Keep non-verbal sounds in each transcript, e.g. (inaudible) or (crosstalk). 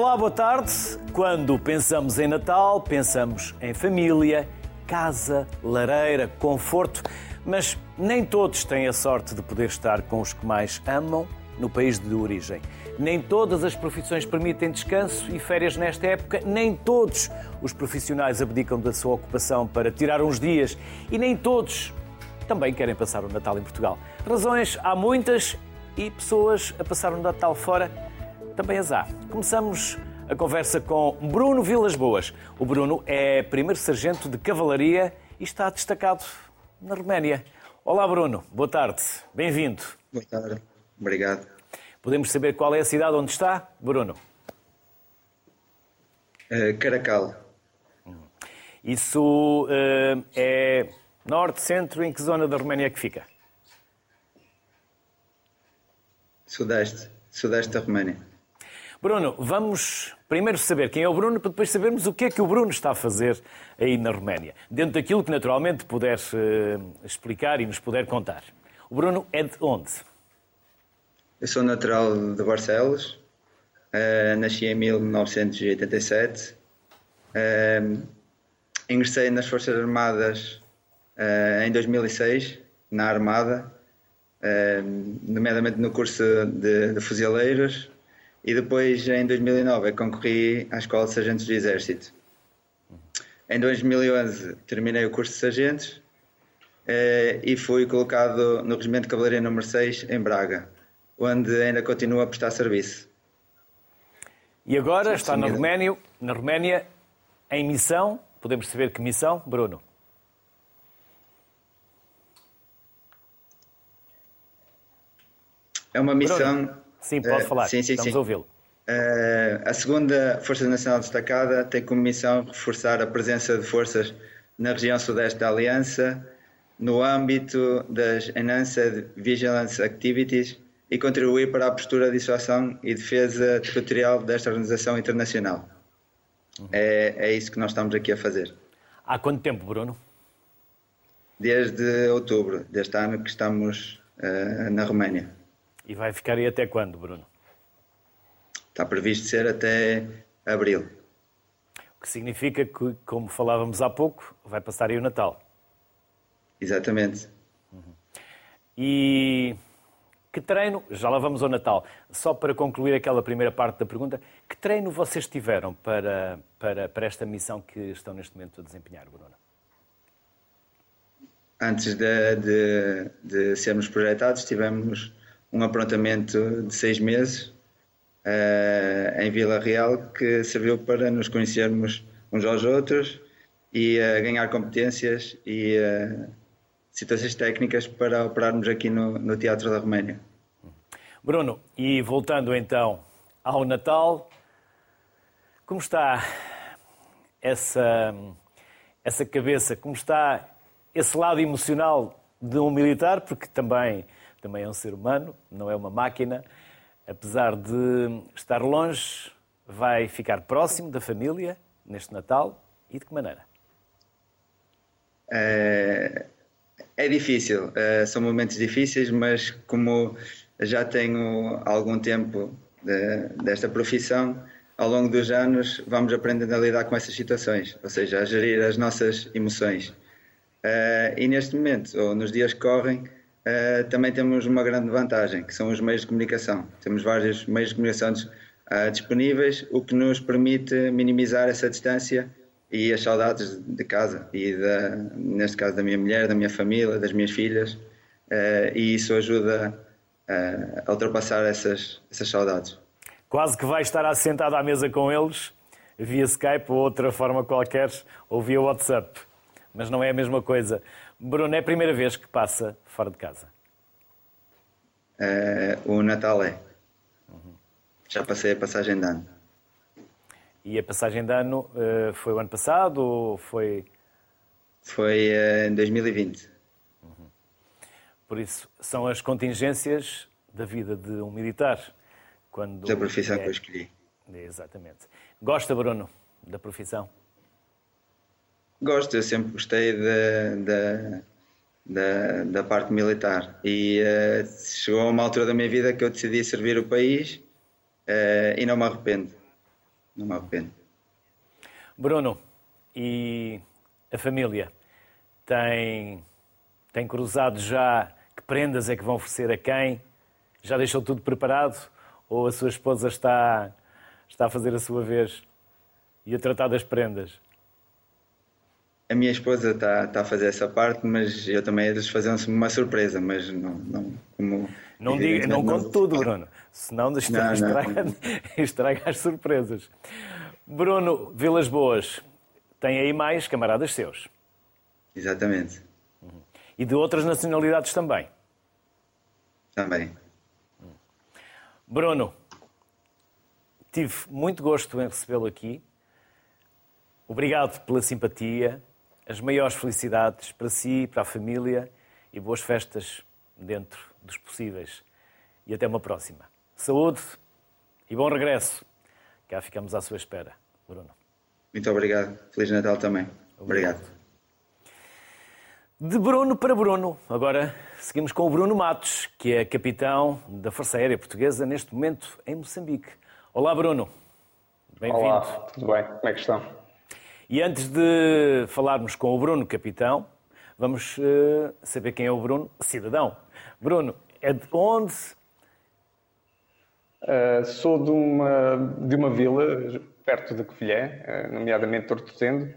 Olá, boa tarde. Quando pensamos em Natal, pensamos em família, casa, lareira, conforto, mas nem todos têm a sorte de poder estar com os que mais amam no país de origem. Nem todas as profissões permitem descanso e férias nesta época, nem todos os profissionais abdicam da sua ocupação para tirar uns dias e nem todos também querem passar o Natal em Portugal. Razões há muitas e pessoas a passar o Natal fora também as há. Começamos a conversa com Bruno Vilas Boas. O Bruno é primeiro sargento de cavalaria e está destacado na Roménia. Olá, Bruno. Boa tarde. Bem-vindo. Boa tarde. Obrigado. Podemos saber qual é a cidade onde está, Bruno? Uh, Caracal. Isso uh, é norte, centro, em que zona da Roménia é que fica? Sudeste. Sudeste da Roménia. Bruno, vamos primeiro saber quem é o Bruno, para depois sabermos o que é que o Bruno está a fazer aí na Roménia. Dentro daquilo que naturalmente puder uh, explicar e nos puder contar. O Bruno é de onde? Eu sou natural de Barcelos, uh, nasci em 1987, uh, ingressei nas Forças Armadas em 2006, na Armada, nomeadamente no curso de, de fuzileiros, e depois em 2009 concorri à Escola de Sargentos do Exército. Em 2011 terminei o curso de Sargentos e fui colocado no Regimento de Cavalaria número 6 em Braga onde ainda continua a prestar serviço. E agora está na Roménia, na Roménia em missão. Podemos saber que missão, Bruno? É uma missão. Bruno. Sim, pode falar. Uh, sim, sim, Estamos sim. a ouvi-lo. Uh, a segunda Força Nacional Destacada tem como missão reforçar a presença de forças na região sudeste da Aliança no âmbito das Enhanced Vigilance Activities e contribuir para a postura de dissuasão e defesa territorial desta organização internacional. Uhum. É, é isso que nós estamos aqui a fazer. Há quanto tempo, Bruno? Desde outubro deste ano que estamos uh, na Roménia. E vai ficar aí até quando, Bruno? Está previsto ser até abril. O que significa que, como falávamos há pouco, vai passar aí o Natal. Exatamente. Uhum. E que treino, já lá vamos ao Natal, só para concluir aquela primeira parte da pergunta, que treino vocês tiveram para, para, para esta missão que estão neste momento a desempenhar, Bruno? Antes de, de, de sermos projetados, tivemos um aprontamento de seis meses uh, em Vila Real que serviu para nos conhecermos uns aos outros e uh, ganhar competências e uh, situações técnicas para operarmos aqui no, no Teatro da Roménia. Bruno, e voltando então ao Natal, como está essa, essa cabeça, como está esse lado emocional de um militar, porque também, também é um ser humano, não é uma máquina, apesar de estar longe, vai ficar próximo da família neste Natal e de que maneira? É, é difícil, uh, são momentos difíceis, mas como já tenho algum tempo de, desta profissão, ao longo dos anos vamos aprendendo a lidar com essas situações, ou seja, a gerir as nossas emoções. Uh, e neste momento, ou nos dias que correm, uh, também temos uma grande vantagem, que são os meios de comunicação. Temos vários meios de comunicação disponíveis, o que nos permite minimizar essa distância e as saudades de casa e da, neste caso da minha mulher, da minha família, das minhas filhas uh, e isso ajuda uh, a ultrapassar essas, essas saudades. Quase que vai estar assentado à mesa com eles via Skype ou outra forma qualquer ou via WhatsApp, mas não é a mesma coisa. Bruno, é a primeira vez que passa fora de casa? Uh, o Natal é. Uhum. Já passei a passagem de ano. E a passagem de ano uh, foi o ano passado ou foi. Foi uh, em 2020. Uhum. Por isso, são as contingências da vida de um militar. Quando da profissão é... que eu escolhi. Exatamente. Gosta, Bruno, da profissão? Gosto, eu sempre gostei da, da, da, parte militar. E uh, chegou a uma altura da minha vida que eu decidi servir o país uh, e não me arrependo. não me arrependo. Bruno, e a família tem, tem cruzado já que prendas é que vão oferecer a quem? Já deixou tudo preparado? Ou a sua esposa está, está a fazer a sua vez e a tratar das prendas? A minha esposa está, está a fazer essa parte, mas eu também eles fazer uma surpresa, mas não, não como não, diga, não conte tudo, (laughs) Bruno, senão estraga, estraga, estraga as surpresas. Bruno Vilas Boas, tem aí mais camaradas seus. Exatamente. E de outras nacionalidades também. Também. Bruno, tive muito gosto em recebê-lo aqui. Obrigado pela simpatia, as maiores felicidades para si, para a família e boas festas dentro dos possíveis. E até uma próxima. Saúde e bom regresso. Cá ficamos à sua espera, Bruno. Muito obrigado. Feliz Natal também. Obrigado. obrigado. De Bruno para Bruno. Agora seguimos com o Bruno Matos, que é capitão da Força Aérea Portuguesa neste momento em Moçambique. Olá, Bruno. Bem-vindo. Olá, tudo bem? Como é que estão? E antes de falarmos com o Bruno, capitão, vamos uh, saber quem é o Bruno, cidadão. Bruno, é de onde? Uh, sou de uma, de uma vila perto de Covilhã, uh, nomeadamente Tortozendo,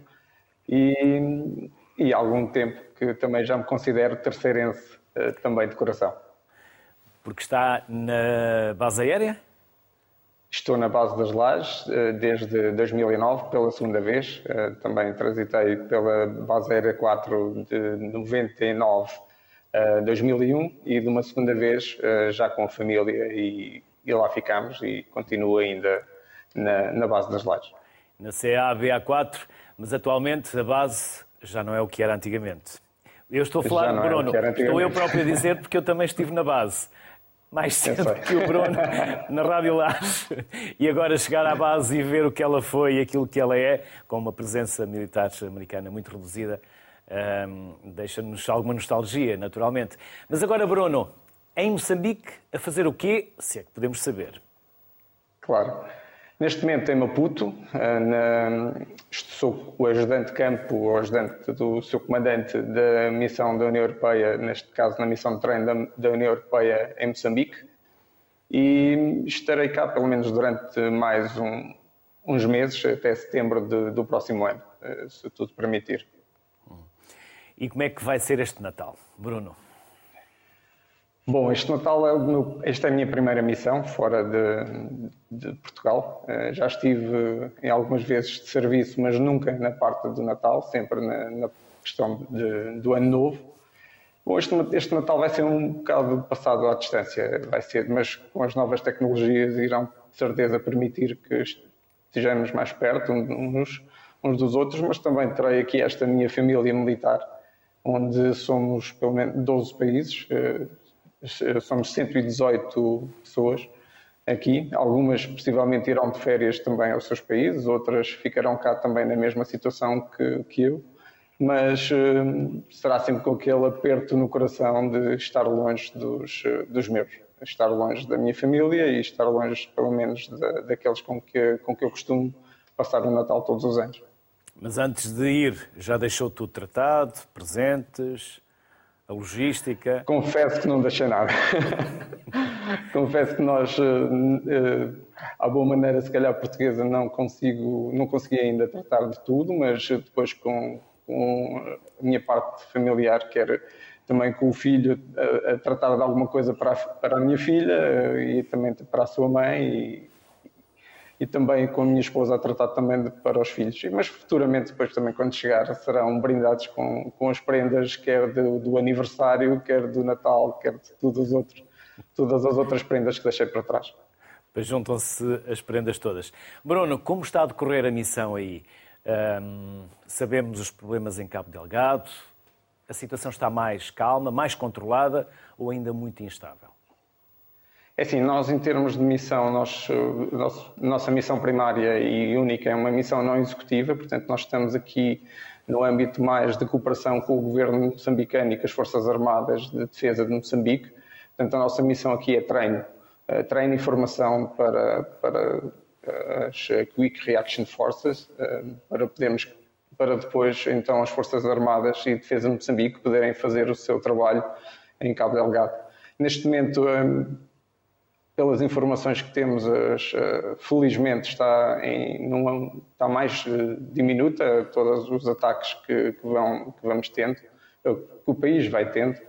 e, e há algum tempo que também já me considero terceirense também de coração. Porque está na base aérea? Estou na base das Lajes desde 2009, pela segunda vez. Também transitei pela base aérea 4 de 99 2001 e de uma segunda vez uh, já com a família e, e, lá ficamos e continuo ainda na, na base das lajes. Na CA BA4, mas atualmente a base já não é o que era antigamente. Eu estou a falar de é Bruno, estou eu próprio a dizer porque eu também estive na base. Mais cedo que o Bruno na Rádio Laje. E agora chegar à base e ver o que ela foi e aquilo que ela é, com uma presença militar americana muito reduzida, um, Deixa-nos alguma nostalgia, naturalmente. Mas agora, Bruno, em Moçambique, a fazer o quê, se é que podemos saber? Claro. Neste momento em Maputo, ah, na, sou o ajudante de campo, o ajudante do seu comandante da missão da União Europeia, neste caso na missão de treino da, da União Europeia em Moçambique, e estarei cá pelo menos durante mais um, uns meses, até setembro de, do próximo ano, ah, se tudo permitir. E como é que vai ser este Natal, Bruno? Bom, este Natal é meu, esta é a minha primeira missão fora de, de, Portugal. Eh, já estive em algumas vezes de serviço, mas nunca na parte do Natal, sempre na, na questão de, do Ano Novo. Bom, este, este, Natal vai ser um bocado passado à distância, vai ser, mas com as novas tecnologias irão de certeza permitir que estejamos mais perto uns, uns dos outros, mas também terei aqui esta minha família militar onde somos pelo menos 12 países, eh, somos 118 pessoas aqui. Algumas possivelmente irão de férias também aos seus países, outras ficarão cá também na mesma situação que, que eu, mas eh, será sempre com aquele aperto no coração de estar longe dos, dos meus, estar longe da minha família e estar longe, pelo menos, da, daqueles com que, com que eu costumo passar o Natal todos os anos. Mas antes de ir, já deixou tudo tratado, presentes, a logística? Confesso que não deixei nada. (laughs) Confesso que nós, eh, eh, à boa maneira, se calhar portuguesa, não consigo, não consegui ainda tratar de tudo, mas depois com, com a minha parte familiar, quer também com o filho a, a, tratar de alguma coisa para a, para a minha filha eh, e também para a sua mãe e, e também com a minha esposa a tratar também de, para os filhos. Mas futuramente, depois também quando chegar, serão brindados com, com as prendas, quer do, do aniversário, quer do Natal, quer de todos os outros, todas as outras prendas que deixei para trás. Juntam-se as prendas todas. Bruno, como está a decorrer a missão aí? Sabemos os problemas em Cabo Delgado, a situação está mais calma, mais controlada ou ainda muito instável? É assim, nós em termos de missão, nós, nosso, nossa missão primária e única é uma missão não executiva, portanto nós estamos aqui no âmbito mais de cooperação com o governo moçambicano e com as Forças Armadas de Defesa de Moçambique. Portanto, a nossa missão aqui é treino, eh, treino e formação para, para as Quick Reaction Forces, para podermos para depois então as Forças Armadas e Defesa de Moçambique poderem fazer o seu trabalho em Cabo Delgado. Neste momento, pelas informações que temos, felizmente está, em, numa, está mais diminuta todos os ataques que, que, vão, que vamos tendo, que o país vai tendo.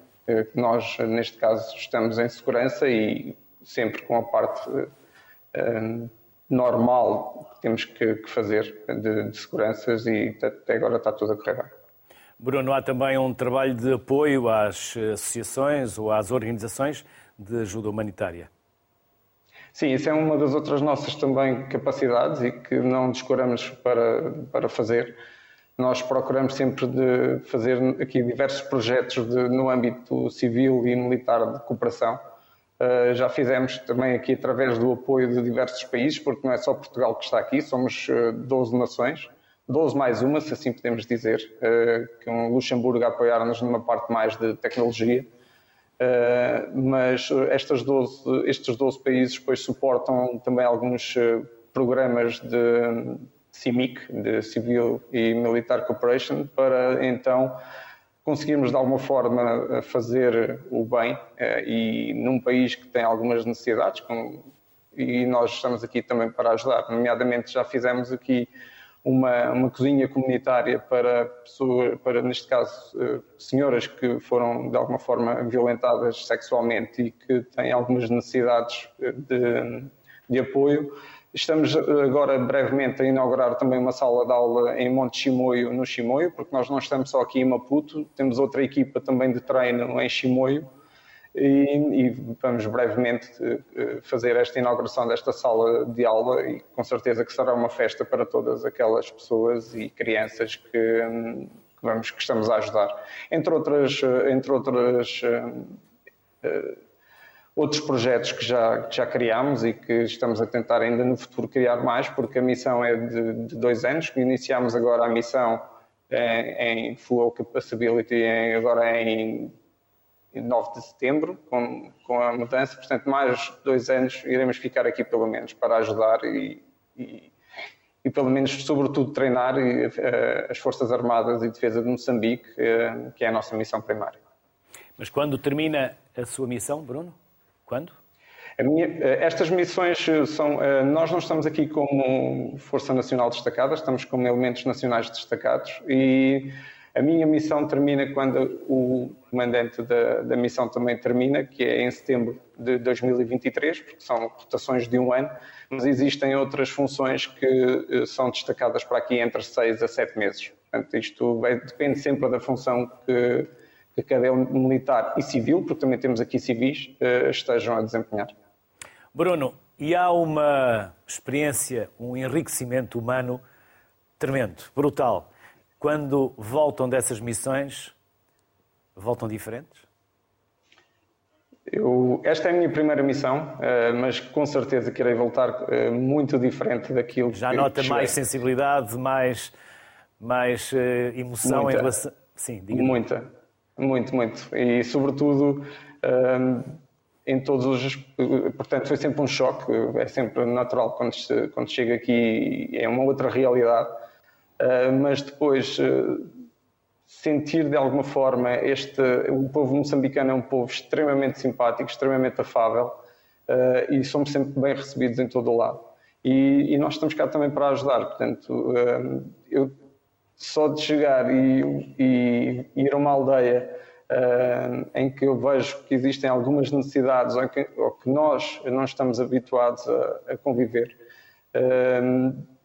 Nós, neste caso, estamos em segurança e sempre com a parte normal que temos que, que fazer de, de, seguranças e até agora está tudo a correr bem. Bruno, há também um trabalho de apoio às associações ou às organizações de ajuda humanitária. Sim, isso é uma das outras nossas também capacidades e que não descuramos para, para fazer. Nós procuramos sempre de fazer aqui diversos projetos de, no âmbito civil e militar de cooperação Uh, já fizemos também aqui através do apoio de diversos países, porque não é só Portugal que está aqui, somos uh, 12 nações, 12 mais uma, se assim podemos dizer, uh, com Luxemburgo a apoiar-nos numa parte mais de tecnologia. Uh, mas estas 12, estes 12 países depois suportam também alguns programas de CIMIC, de Civil e Militar Cooperation, para então conseguirmos de alguma forma fazer o bem eh, e num país que tem algumas necessidades e nós estamos aqui também para ajudar. Nomeadamente já fizemos aqui uma, uma cozinha comunitária para pessoas, para neste caso eh, senhoras que foram de alguma forma violentadas sexualmente e que têm algumas necessidades eh, de, de apoio. Estamos agora brevemente a inaugurar também uma sala de aula em Monte Chimoio, no Chimoio, porque nós não estamos só aqui em Maputo, temos outra equipa também de treino em Chimoio e, e vamos brevemente eh, fazer esta inauguração desta sala de aula e com certeza que será uma festa para todas aquelas pessoas e crianças que, que vamos, que estamos a ajudar. Entre outras, entre outras uh, outros projetos que já, que já criámos e que estamos a tentar ainda no futuro criar mais, porque a missão é de, de dois anos, iniciamos agora a missão em, em Full Capability em, agora em 9 de setembro, com, com a mudança, portanto mais dois anos iremos ficar aqui pelo menos para ajudar e, e, e pelo menos sobretudo treinar uh, as Forças Armadas e Defesa de Moçambique, uh, que é a nossa missão primária. Mas quando termina a sua missão, Bruno? Quando? Minha, eh, estas missões eh, são. Nós não estamos aqui como Força Nacional Destacada, estamos como elementos nacionais destacados e a minha missão termina quando o comandante da, da missão também termina, que é em setembro de 2023, porque são rotações de um ano, mas existem outras funções que são destacadas para aqui entre seis a sete meses. Portanto, isto depende sempre da função que que cada militar e civil, porque também temos aqui civis, eh, estejam a desempenhar. Bruno, e há uma experiência, um enriquecimento humano tremendo, brutal. Quando voltam dessas missões, voltam diferentes? Eu, esta é a minha primeira missão, eh, mas com certeza que irei voltar eh, muito diferente daquilo Já que... Já nota mais sensibilidade, mais, mais emoção Muita. em relação... Sim, diga -me. Muita. Muito, muito. E, sobretudo, um, em todos os. Portanto, foi sempre um choque. É sempre natural quando, quando chega aqui, é uma outra realidade. Uh, mas depois. Uh, sentir de alguma forma este o povo moçambicano é um povo extremamente simpático, extremamente afável uh, e somos sempre bem recebidos em todo o lado. E, e nós estamos cá também para ajudar. Portanto, uh, eu só de chegar e, e ir a uma aldeia uh, em que eu vejo que existem algumas necessidades ou que, ou que nós não estamos habituados a, a conviver,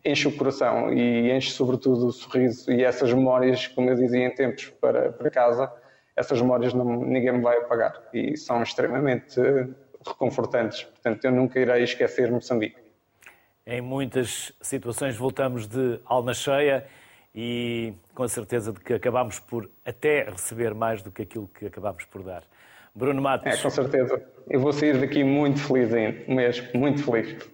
enche o coração e enche sobretudo o sorriso e essas memórias, como eu dizia em tempos para, para casa, essas memórias não, ninguém me vai apagar e são extremamente reconfortantes. Portanto, eu nunca irei esquecer Moçambique. Em muitas situações voltamos de alma cheia e com a certeza de que acabámos por até receber mais do que aquilo que acabámos por dar. Bruno Matos. É, com certeza. Eu vou sair daqui muito feliz mesmo, muito feliz.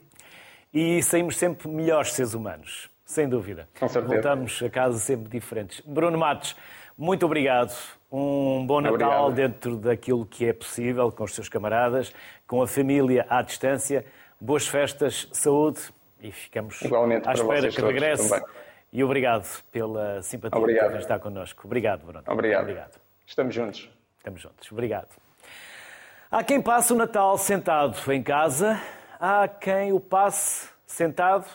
E saímos sempre melhores seres humanos, sem dúvida. Com certeza. Voltamos a casa sempre diferentes. Bruno Matos, muito obrigado. Um bom Natal obrigado. dentro daquilo que é possível, com os seus camaradas, com a família à distância. Boas festas, saúde E ficamos Igualmente à espera que regresse. Também. E obrigado pela simpatia obrigado. por estar connosco. Obrigado, Bruno. Obrigado. obrigado. Estamos juntos. Estamos juntos. Obrigado. Há quem passe o Natal sentado em casa, há quem o passe sentado,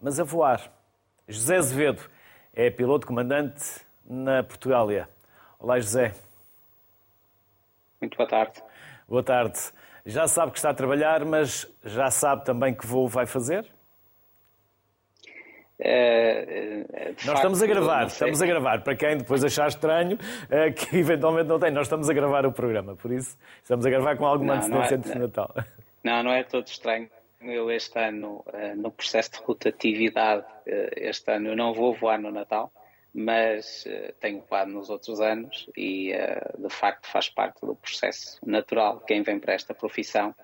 mas a voar. José Azevedo é piloto comandante na Portugália. Olá, José. Muito boa tarde. Boa tarde. Já sabe que está a trabalhar, mas já sabe também que voo vai fazer? É, é, Nós facto, estamos a gravar, estamos a gravar. Para quem depois achar estranho é, que (laughs) eventualmente não tem, nós estamos a gravar o programa, por isso estamos a gravar com alguma não, antecedência antes é, de Natal. Não, não é todo estranho. Eu este ano, no processo de rotatividade, este ano eu não vou voar no Natal, mas tenho voado nos outros anos e de facto faz parte do processo natural. Quem vem para esta profissão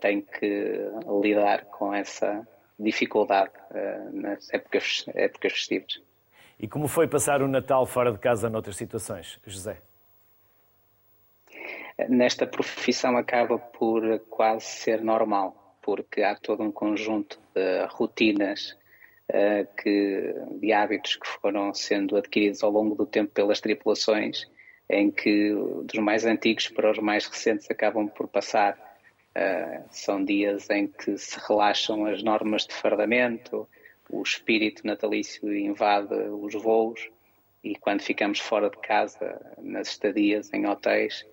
tem que lidar com essa dificuldade nas épocas, épocas festivas. E como foi passar o Natal fora de casa noutras situações, José? Nesta profissão acaba por quase ser normal, porque há todo um conjunto de rotinas, uh, que, de hábitos que foram sendo adquiridos ao longo do tempo pelas tripulações, em que dos mais antigos para os mais recentes acabam por passar Uh, são dias em que se relaxam as normas de fardamento, o espírito natalício invade os voos e quando ficamos fora de casa, nas estadias em hotéis,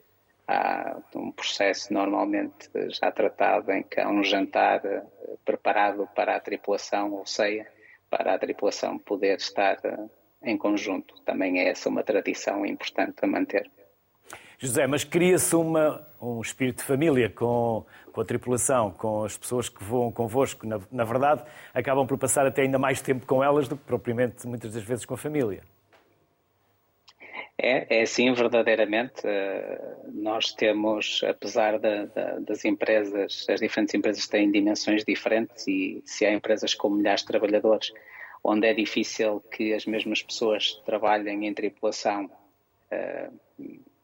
há um processo normalmente já tratado em que há um jantar eh, preparado para a tripulação ou ceia, para a tripulação poder estar eh, em conjunto. Também é essa uma tradição importante a manter. José, mas cria-se um espírito de família com, com a tripulação, com as pessoas que voam convosco. Na, na, verdade, acabam por passar até ainda mais tempo com elas do que propriamente muitas das vezes com a família. É, é sim, verdadeiramente. Eh, nós temos, apesar da, da, das empresas, as diferentes empresas têm dimensões diferentes e se há empresas com milhares de trabalhadores, onde é difícil que as mesmas pessoas trabalhem em tripulação eh,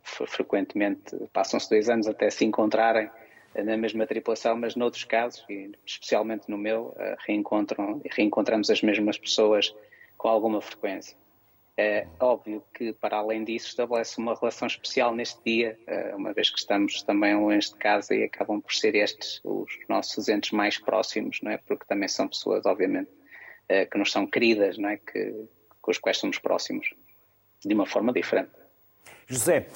frequentemente passam-se dois anos até se encontrarem na mesma tripulação, mas noutros casos, e especialmente no meu, eh, reencontram, reencontramos as mesmas pessoas com alguma frequência. É óbvio que, para além disso, estabelece uma relação especial neste dia, eh, uma vez que estamos também longe de casa e acabam por ser estes os nossos entes mais próximos, não é? Porque também são pessoas, obviamente, eh, que nos são queridas, não é? Que, com os quais somos próximos, de uma forma diferente. José,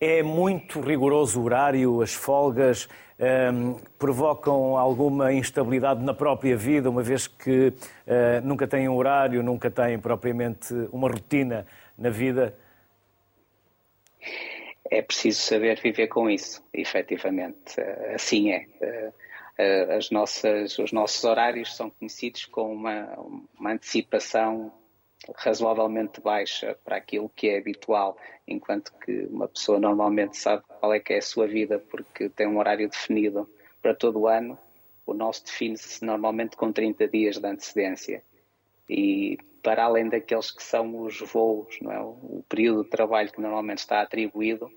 é muito rigoroso o horário, as folgas um, ehm, provocam alguma instabilidade na própria vida, uma vez que uh, nunca têm um horário, nunca têm propriamente uma rotina na vida? É preciso saber viver com isso, efetivamente. Eh, assim é. Eh, as nossas, os nossos horários são conhecidos com uma, uma antecipação razoavelmente baixa para aquilo que é habitual, enquanto que uma pessoa normalmente sabe qual é que é a sua vida porque tem um horário definido para todo o ano, o nosso define-se normalmente com 30 dias de antecedência. E para além daqueles que são os voos, não é? o período de trabalho que normalmente está atribuído,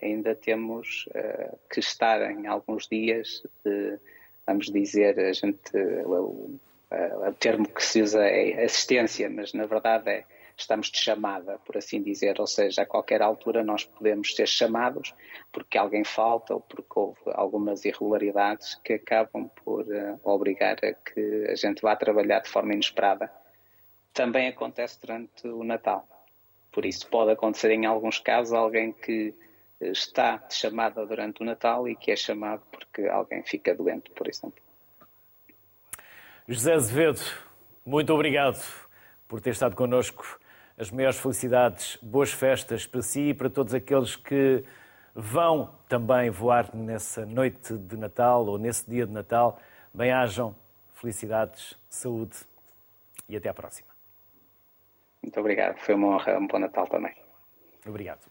ainda temos uh, que estar em alguns dias de, vamos dizer, a gente, Uh, o termo que se usa é assistência, mas na verdade é estamos de chamada, por assim dizer, ou seja, a qualquer altura nós podemos ser chamados porque alguém falta ou porque houve algumas irregularidades que acabam por uh, obrigar a que a gente vá trabalhar de forma inesperada. Também acontece durante o Natal. Por isso pode acontecer em alguns casos alguém que está de chamada durante o Natal e que é chamado porque alguém fica doente, por exemplo. José Azevedo, muito obrigado por ter estado connosco. As maiores felicidades, boas festas para si e para todos aqueles que vão também voar nessa noite de Natal ou nesse dia de Natal. Bem-ajam, felicidades, saúde e até à próxima. Muito obrigado, foi uma honra, um bom Natal também. Obrigado.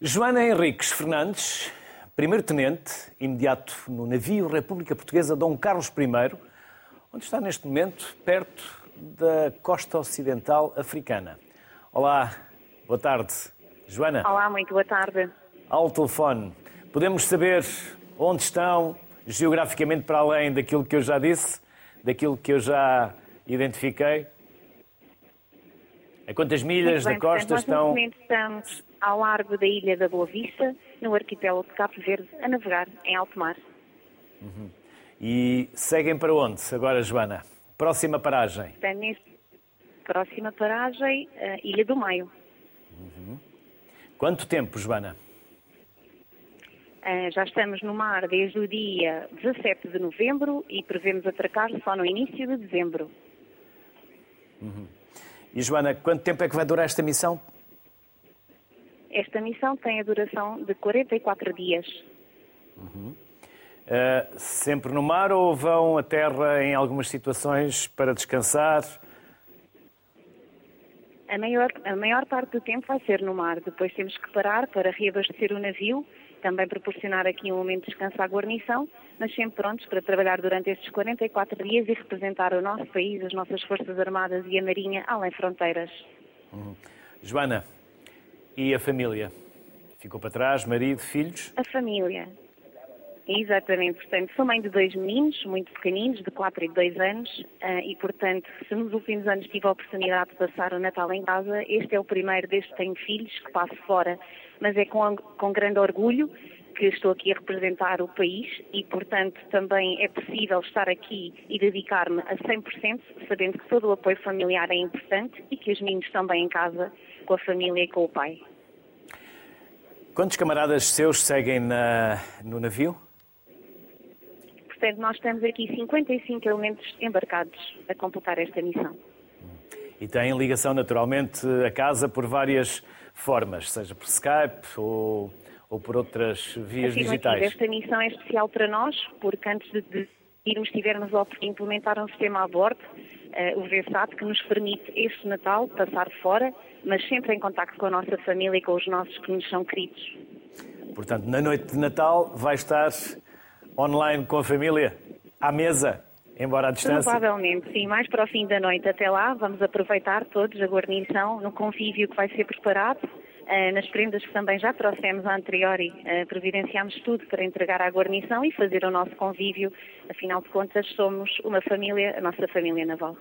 Joana Henriques Fernandes, primeiro-tenente, imediato no navio República Portuguesa Dom Carlos I, onde está neste momento, perto da costa ocidental africana. Olá, boa tarde. Joana. Olá, muito boa tarde. Ao telefone. Podemos saber onde estão, geograficamente para além daquilo que eu já disse, daquilo que eu já identifiquei? A quantas milhas bem, da costa portanto, estão? Nós, neste momento, estamos ao largo da ilha da Boa Vista, no arquipélago de Cabo Verde, a navegar em alto mar. Uhum. E seguem para onde agora, Joana? Próxima paragem? Próxima paragem, a Ilha do Maio. Uhum. Quanto tempo, Joana? Uh, já estamos no mar desde o dia 17 de novembro e prevemos atracar só no início de dezembro. Uhum. E Joana, quanto tempo é que vai durar esta missão? Esta missão tem a duração de 44 dias. Uhum. Uh, sempre no mar ou vão à terra em algumas situações para descansar? A maior, a maior parte do tempo vai ser no mar. Depois temos que parar para reabastecer o navio, também proporcionar aqui um momento de descanso à guarnição, mas sempre prontos para trabalhar durante estes 44 dias e representar o nosso país, as nossas Forças Armadas e a Marinha além fronteiras. Uhum. Joana, e a família? Ficou para trás, marido, filhos? A família. Exatamente, portanto, sou mãe de dois meninos, muito pequeninos, de 4 e 2 anos, eh, e portanto, se nos últimos anos tive a oportunidade de passar o Natal em casa, este é o primeiro desde que tenho filhos que passo fora, mas é com, com grande orgulho que estou aqui a representar o país e, portanto, também é possível estar aqui e dedicar-me a 100%, sabendo que todo o apoio familiar é importante e que os meninos estão bem em casa com a família e com o pai. Quantos camaradas seus seguem na, no navio? Portanto, nós temos aqui 55 elementos embarcados a completar esta missão. E têm ligação naturalmente a casa por várias formas, seja por Skype ou, ou por outras vias digitais. Esta missão é especial para nós, porque antes de, irmos, tivermos a implementar um sistema a bordo, uh, o VSAT, que nos permite este Natal passar fora, mas sempre em contato com a nossa família e com os nossos que nos são queridos. Portanto, na noite de Natal vai estar online com a família, à mesa, embora à distância? Provavelmente, sim. Mais para o fim da noite. Até lá, vamos aproveitar todos a guarnição no convívio que vai ser preparado. Uh, nas prendas que também já trouxemos a anteriori, uh, providenciámos tudo para entregar à guarnição e fazer o nosso convívio. Afinal de contas, somos uma família, a nossa família naval.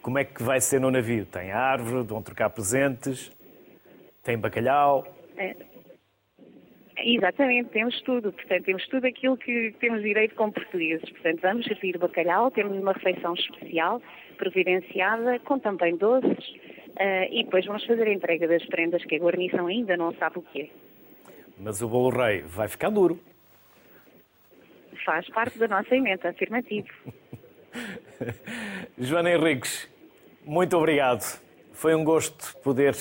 Como é que vai ser no navio? Tem árvore, vão trocar presentes, tem bacalhau? Uh, Exatamente, temos tudo. Portanto, temos tudo aquilo que temos direito como portugueses. Portanto, vamos servir bacalhau, temos uma refeição especial, providenciada, com também doces, uh, e depois vamos fazer a entrega das prendas que a guarnição ainda não sabe o que é. Mas o bolo rei vai ficar duro. Faz parte da nossa emenda, afirmativo. (laughs) Joana Henriques, muito obrigado. Foi um gosto poder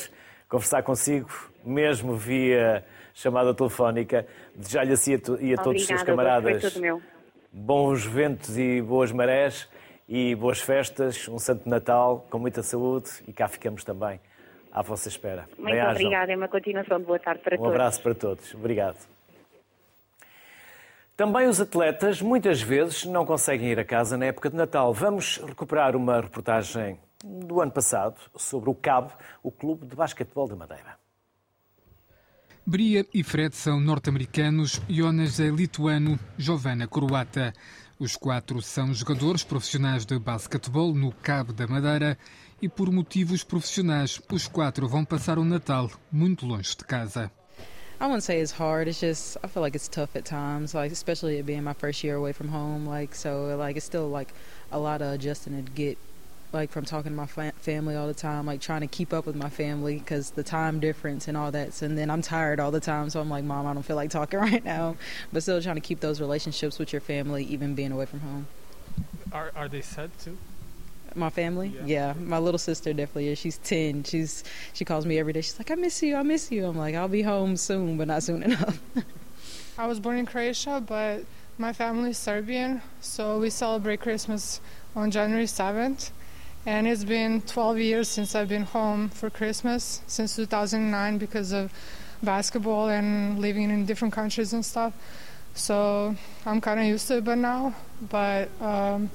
conversar consigo, mesmo via chamada telefónica. Desejar-lhe assim e a todos os seus camaradas bons ventos e boas marés e boas festas, um Santo Natal com muita saúde e cá ficamos também à vossa espera. Muito Bem obrigada, é uma continuação de boa tarde para um todos. Um abraço para todos. Obrigado. Também os atletas muitas vezes não conseguem ir a casa na época de Natal. Vamos recuperar uma reportagem do ano passado sobre o CAB, o Clube de Basquetebol da Madeira. Bria e Fred são norte-americanos, Jonas é lituano, Giovanna croata. Os quatro são jogadores profissionais de basquetebol no Cabo da Madeira e, por motivos profissionais, os quatro vão passar o Natal muito longe de casa. I wouldn't say it's hard. It's just I feel like it's tough at times, like especially it being my first year away from home. Like so, like it's still like a lot of adjusting to get like from talking to my fa- family all the time, like trying to keep up with my family because the time difference and all that. So, and then I'm tired all the time, so I'm like, Mom, I don't feel like talking (laughs) right now. But still trying to keep those relationships with your family, even being away from home. Are are they sad too? My family, yeah. yeah. My little sister definitely is. She's ten. She's she calls me every day. She's like, I miss you, I miss you. I'm like, I'll be home soon, but not soon (laughs) enough. I was born in Croatia, but my family is Serbian, so we celebrate Christmas on January seventh and it's been 12 years since I've been home for Christmas since 2009 because of basketball and living in different countries and stuff. So I'm kind of used to it by now. But um,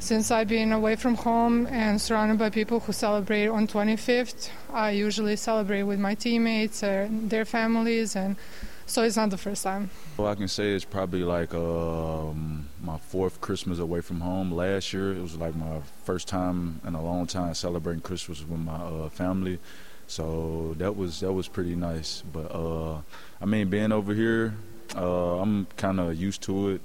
since I've been away from home and surrounded by people who celebrate on 25th, I usually celebrate with my teammates and their families and so it's not the first time. Well, I can say it's probably like um, my fourth Christmas away from home. Last year, it was like my first time in a long time celebrating Christmas with my uh, family. So that was that was pretty nice. But uh, I mean, being over here, uh, I'm kind of used to it.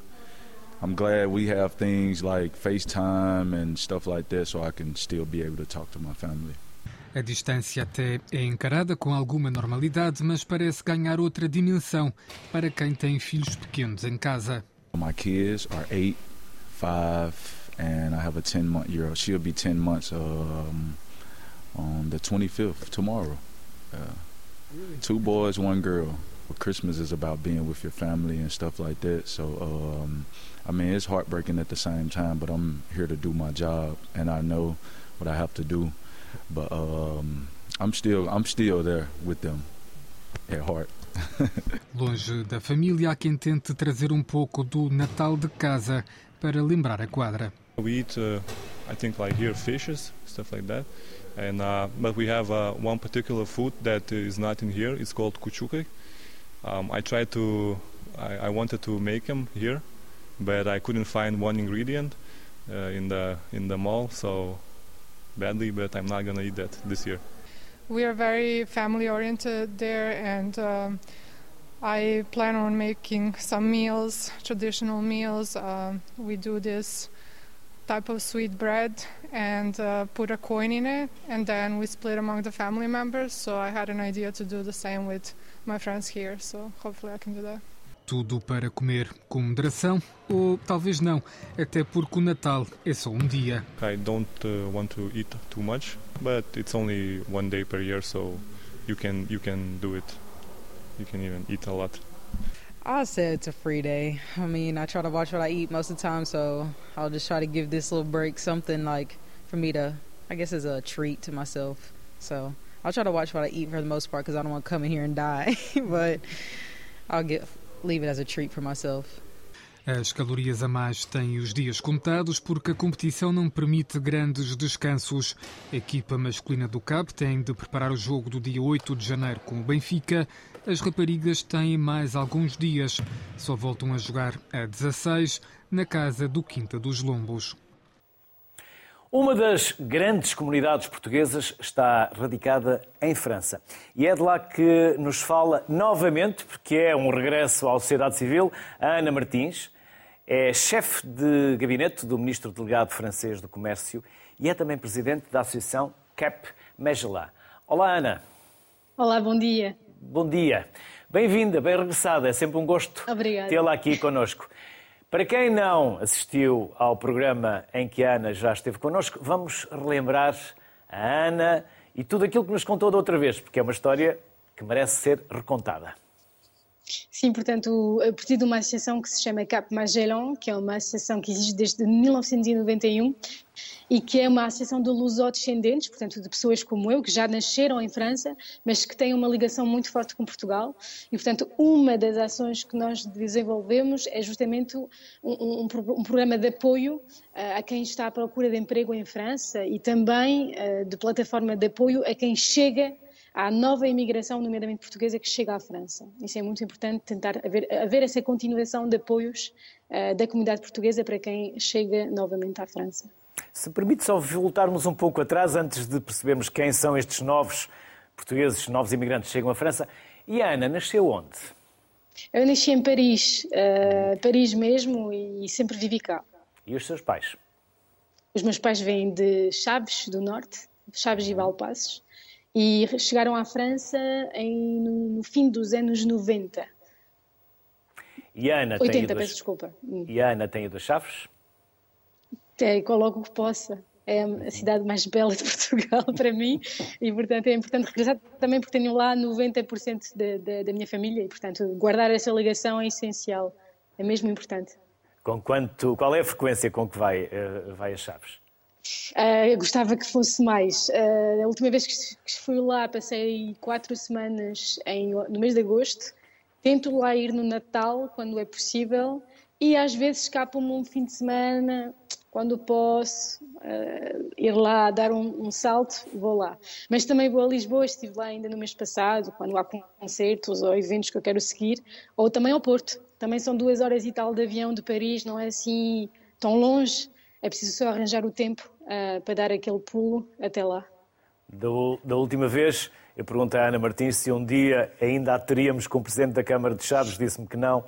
I'm glad we have things like FaceTime and stuff like that, so I can still be able to talk to my family. A distância até é encarada com alguma normalidade, mas parece ganhar outra dimensão para quem tem filhos pequenos em casa. My kids are eight, five, and I have a 10 month year old. She'll be 10 months um, on the 25th, tomorrow. Uh, two boys, one girl. Christmas is about being with your family and stuff like that. So, um, I mean, it's heartbreaking at the same time, but I'm here to do my job, and I know what I have to do. But um, I'm still, I'm still there with them at heart. (laughs) Longe da família, há quem tente trazer um pouco do Natal de casa para lembrar a quadra. We eat, uh, I think, like here, fishes, stuff like that. And uh, but we have uh, one particular food that is not in here. It's called kuchukai. Um, I tried to, I, I, wanted to make them here, but I couldn't find one ingredient uh, in the in the mall. So badly, but I'm not gonna eat that this year. We are very family oriented there, and um, I plan on making some meals, traditional meals. Um, we do this type of sweet bread and uh, put a coin in it, and then we split among the family members. So I had an idea to do the same with my friends here. So hopefully I can do that. Tudo para comer com moderação ou talvez não, até porque o Natal é só um dia. I don't uh, want to eat too much, but it's only one day per year, so you can you can do it. You can even eat a lot. I said it's a free day. I mean, I try to watch what I eat most of the time, so I'll just try to give this little break something like for me to, I guess, as a treat to myself. So I'll try to watch what I eat for the most part because I don't want to come in here and die. (laughs) but I'll get leave it as a treat for myself. As calorias a mais têm os dias contados porque a competição não permite grandes descansos. A equipa masculina do CAB tem de preparar o jogo do dia 8 de janeiro com o Benfica. As raparigas têm mais alguns dias. Só voltam a jogar a 16 na casa do Quinta dos Lombos. Uma das grandes comunidades portuguesas está radicada em França. E é de lá que nos fala novamente, porque é um regresso à sociedade civil, a Ana Martins. É chefe de gabinete do ministro delegado francês do Comércio e é também presidente da associação CAP Magellan. Olá, Ana. Olá, bom dia. Bom dia. Bem-vinda, bem regressada. É sempre um gosto tê-la aqui connosco. Para quem não assistiu ao programa em que a Ana já esteve connosco, vamos relembrar a Ana e tudo aquilo que nos contou da outra vez, porque é uma história que merece ser recontada. Sim, portanto, a partir de uma associação que se chama Cap Magellan, que é uma associação que existe desde 1991 e que é uma associação de lusodescendentes, portanto, de pessoas como eu, que já nasceram em França, mas que têm uma ligação muito forte com Portugal. E, portanto, uma das ações que nós desenvolvemos é justamente um, um, um programa de apoio uh, a quem está à procura de emprego em França e também uh, de plataforma de apoio a quem chega à nova imigração, nomeadamente portuguesa, que chega à França. Isso é muito importante, tentar haver, haver essa continuação de apoios uh, da comunidade portuguesa para quem chega novamente à França. Se permite só voltarmos um pouco atrás, antes de percebermos quem são estes novos portugueses, novos imigrantes que chegam à França. E a Ana nasceu onde? Eu nasci em Paris, uh, Paris mesmo, e sempre vivi cá. E os seus pais? Os meus pais vêm de Chaves, do Norte, Chaves e Valpassos e chegaram à França em, no, fim dos anos 90. E a Ana 80, tem ido peço desculpa. E a Ana tem ido a Chaves? Coloco o que possa. É a cidade mais bela de Portugal para mim e, portanto, é importante regressar também porque tenho lá 90% da, da, da minha família e, portanto, guardar essa ligação é essencial. É mesmo importante. Com quanto, qual é a frequência com que vai, uh, vai a Chaves? Uh, gostava que fosse mais. Uh, a última vez que fui lá, passei quatro semanas em, no mês de agosto. Tento lá ir no Natal, quando é possível, e às vezes escapo-me um fim de semana quando posso uh, ir lá dar um, um, salto, vou lá. Mas também vou a Lisboa, estive lá ainda no mês passado, quando há concertos ou eventos que eu quero seguir, ou também ao Porto. Também são duas horas e tal de avião de Paris, não é assim tão longe, é preciso só arranjar o tempo uh, para dar aquele pulo até lá. Da, da, última vez, eu perguntei à Ana Martins se um dia ainda a teríamos com o Presidente da Câmara de Chaves, disse-me que não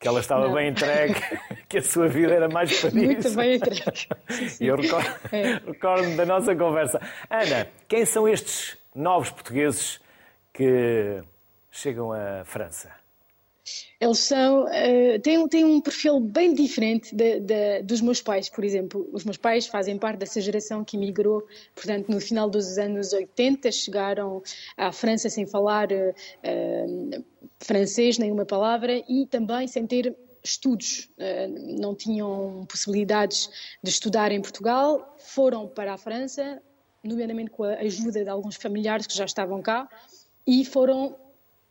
que ela estava não. bem entregue, (laughs) que a sua vida era mais isso. Muito bem entregue. (laughs) e eu recordo, é. recordo da nossa conversa. Ana, quem são estes novos portugueses que chegam à França? Eles são, uh, têm, têm um perfil bem diferente de, de, dos meus pais, por exemplo. Os meus pais fazem parte dessa geração que emigrou, portanto, no final dos anos 80, chegaram à França sem falar uh, francês, nenhuma palavra, e também sem ter estudos, uh, não tinham possibilidades de estudar em Portugal, foram para a França, nomeadamente com a ajuda de alguns familiares que já estavam cá, e foram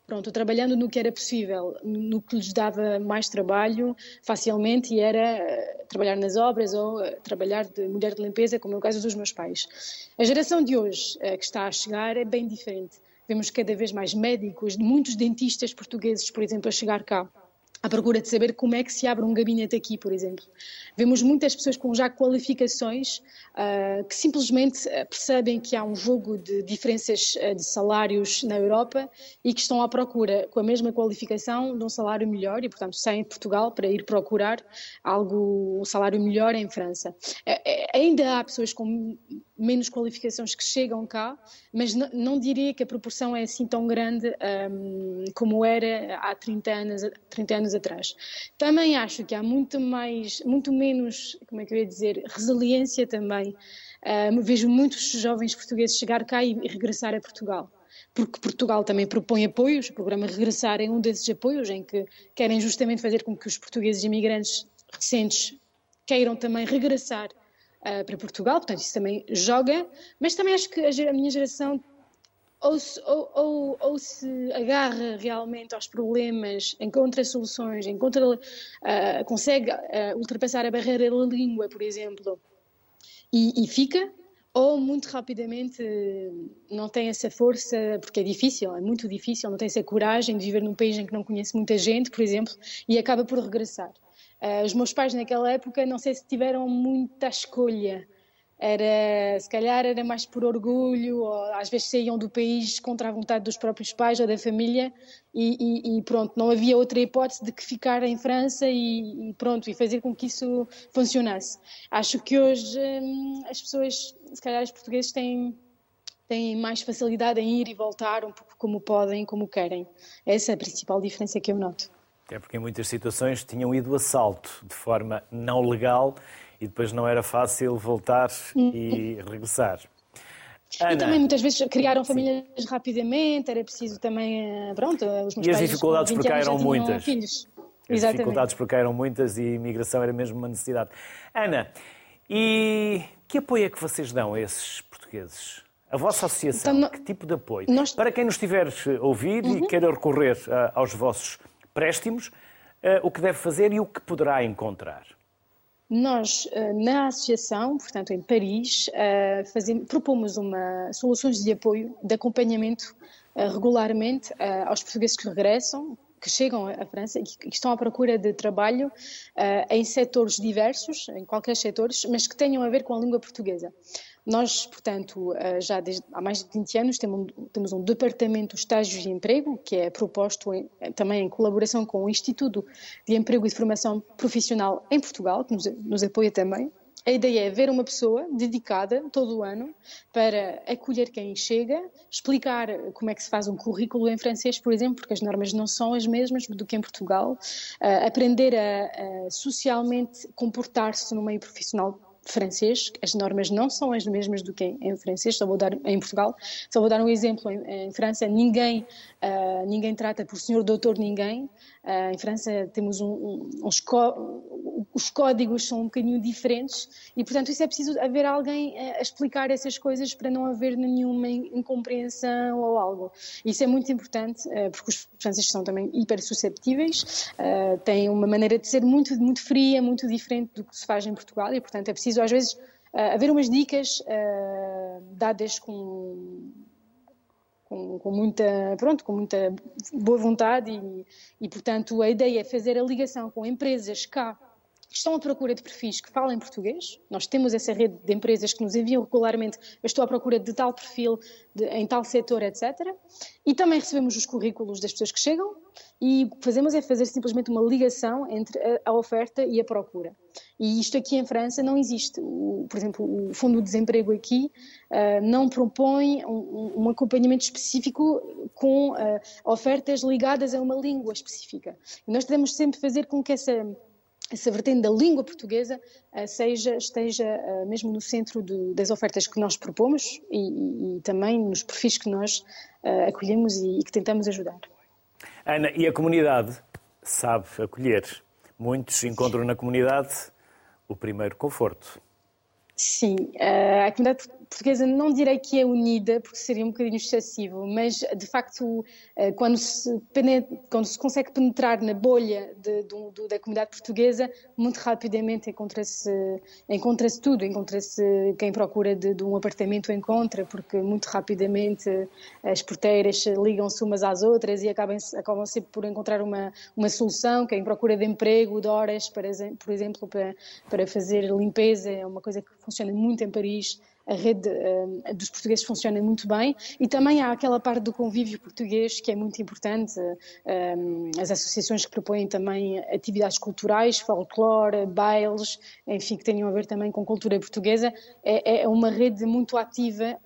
pronto, trabalhando no que era possível, no que lhes dava mais trabalho facilmente e era eh, trabalhar nas obras ou eh, trabalhar de mulher de limpeza, como é o caso dos meus pais. A geração de hoje eh, que está a chegar é bem diferente. Vemos cada vez mais médicos, muitos dentistas portugueses, por exemplo, a chegar cá à procura de saber como é que se abre um gabinete aqui, por exemplo. Vemos muitas pessoas com já qualificações uh, que simplesmente ah, percebem que há um jogo de diferenças uh, de salários na Europa e que estão à procura, com a mesma qualificação, de um salário melhor e, portanto, saem de Portugal para ir procurar algo, um salário melhor em França. ainda há pessoas com menos qualificações que chegam cá, mas não diria que a proporção é assim tão grande um, como era há 30 anos, 30 anos atrás. Também acho que há muito mais, muito menos, como é que eu ia dizer, resiliência também. Um, vejo muitos jovens portugueses chegar cá e, e regressar a Portugal porque Portugal também propõe apoios, o programa Regressar é um desses apoios em que querem justamente fazer com que os portugueses imigrantes recentes queiram também regressar uh, para Portugal, portanto isso também joga, mas também acho que a, a minha geração ou se, ou, ou, ou se, agarra realmente aos problemas, encontra soluções, encontra, uh, consegue uh, ultrapassar a barreira da língua, por exemplo, e, e, fica, ou muito rapidamente não tem essa força, porque é difícil, é muito difícil, não tem essa coragem de viver num país em que não conhece muita gente, por exemplo, e acaba por regressar. Uh, os meus pais naquela época não sei se tiveram muita escolha. Era, se calhar era mais por orgulho, ou às vezes saíam do país contra a vontade dos próprios pais ou da família e, e, e pronto, não havia outra hipótese de que ficar em França e, e, pronto, e fazer com que isso funcionasse. Acho que hoje hum, as pessoas, se calhar os portugueses têm têm mais facilidade em ir e voltar um pouco como podem, como querem. Essa é a principal diferença que eu noto. É porque em muitas situações tinham ido a salto de forma não legal e depois não era fácil voltar e regressar. Ana. E também muitas vezes criaram famílias Sim. rapidamente, era preciso também, eh, pronto, os meus E as dificuldades por cá eram muitas. Filhos. As Exatamente. dificuldades por cá eram muitas e a imigração era mesmo uma necessidade. Ana, e que apoio é que vocês dão a esses portugueses? A vossa associação, então, que tipo de apoio? Nós... Para quem nos estiver a ouvir uhum. e queira recorrer aos vossos préstimos, uh, o que deve fazer e o que poderá encontrar? Nós, uh, na associação, portanto em Paris, uh, fazemos, propomos uma, soluções de apoio, de acompanhamento regularmente aos portugueses que regressam, que chegam à França e que estão à procura de trabalho em setores diversos, em qualquer setores, mas que tenham a ver com a língua portuguesa. Nós, portanto, eh, já desde, há mais de 20 anos temos um departamento de estágios de emprego, que é proposto em, eh, também em colaboração com o Instituto de Emprego e de Formação Profissional em Portugal, que nos, nos apoia também. A ideia é ver uma pessoa dedicada todo o ano para acolher quem chega, explicar como é que se faz um currículo em francês, por exemplo, porque as normas não são as mesmas do que em Portugal, uh, aprender a, a socialmente comportar-se no meio profissional francês, as normas não são as mesmas do que em, francês, só vou dar em Portugal, só vou dar um exemplo, em, em França ninguém, uh, ninguém trata por senhor doutor ninguém, uh, em França temos um, um, um os códigos são um bocadinho diferentes e, portanto, isso é preciso haver alguém a explicar essas coisas para não haver nenhuma incompreensão ou algo. Isso é muito importante, uh, porque os franceses são também hiper susceptíveis, têm uma maneira de ser muito, muito fria, muito diferente do que se faz em Portugal e, portanto, é preciso às vezes haver umas dicas dadas com com, com, muita, pronto, com muita boa vontade e, e, portanto, a ideia é fazer a ligação com empresas cá estão à procura de perfis que falem português. Nós temos essa rede de empresas que nos enviam regularmente, eu estou à procura de tal perfil, de, em tal setor, etc. E também recebemos os currículos das pessoas que chegam e fazemos é fazer simplesmente uma ligação entre a, a oferta e a procura. E isto aqui em França não existe. O, por exemplo, o Fundo de Desemprego aqui uh, não propõe um, um, acompanhamento específico com uh, ofertas ligadas a uma língua específica. E nós devemos sempre fazer com que essa essa vertente da língua portuguesa uh, seja, esteja uh, mesmo no centro de, das ofertas que nós propomos e, e, também nos perfis que nós uh, acolhemos e, e, que tentamos ajudar. Ana, e a comunidade sabe acolher. Muitos encontram na comunidade o primeiro conforto. Sim, a comunidade portuguesa não direi que é unida, porque seria um bocadinho excessivo, mas de facto, eh, quando se, quando se consegue penetrar na bolha de, de, da comunidade portuguesa, muito rapidamente encontra-se encontra tudo, encontra-se quem procura de, de, um apartamento encontra, porque muito rapidamente as porteiras ligam-se umas às outras e acabam, acabam sempre por encontrar uma, uma solução. Quem procura de emprego, de horas, por exemplo, para, para fazer limpeza, é uma coisa que funciona muito em Paris a rede uh, dos portugueses funciona muito bem e também há aquela parte do convívio português que é muito importante, uh, as associações que propõem também atividades culturais, folclore, bailes, enfim, que tenham a ver também com cultura portuguesa, é, é uma rede muito ativa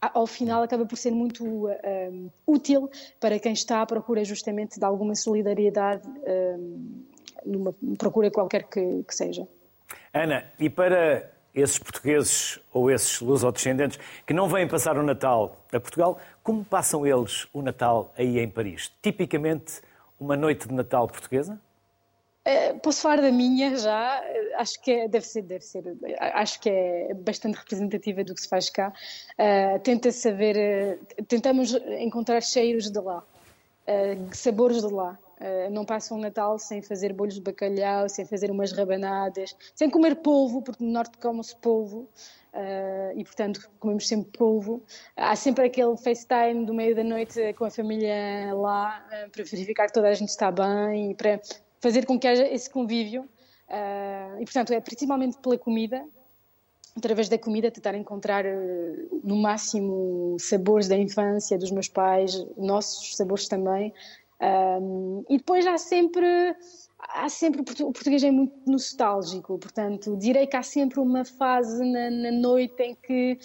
ao final acaba por ser muito uh, útil para quem está à procura justamente de alguma solidariedade uh, numa procura qualquer que, que, seja. Ana, e para esses portugueses ou esses lusodescendentes que não vêm passar o Natal a Portugal, como passam eles o Natal aí em Paris? Tipicamente uma noite de Natal portuguesa? Eh, posso falar da minha já, acho que é, deve ser, deve ser, acho que é bastante representativa do que se faz cá. Uh, tenta saber, uh, tentamos encontrar cheiros de lá, uh, sabores de lá. Uh, não passa um Natal sem fazer bolhos de bacalhau, sem fazer umas rabanadas, sem comer polvo, porque no Norte come-se polvo. Uh, e portanto comemos sempre polvo. Há sempre aquele FaceTime do meio da noite com a família lá uh, para verificar que toda a gente está bem e para fazer com que haja esse convívio. e portanto é principalmente pela comida, através da comida tentar encontrar no máximo sabores da infância dos meus pais, nossos sabores também, um, e depois há sempre, há sempre, o português é muito nostálgico, portanto, direi que há sempre uma fase na, na noite em que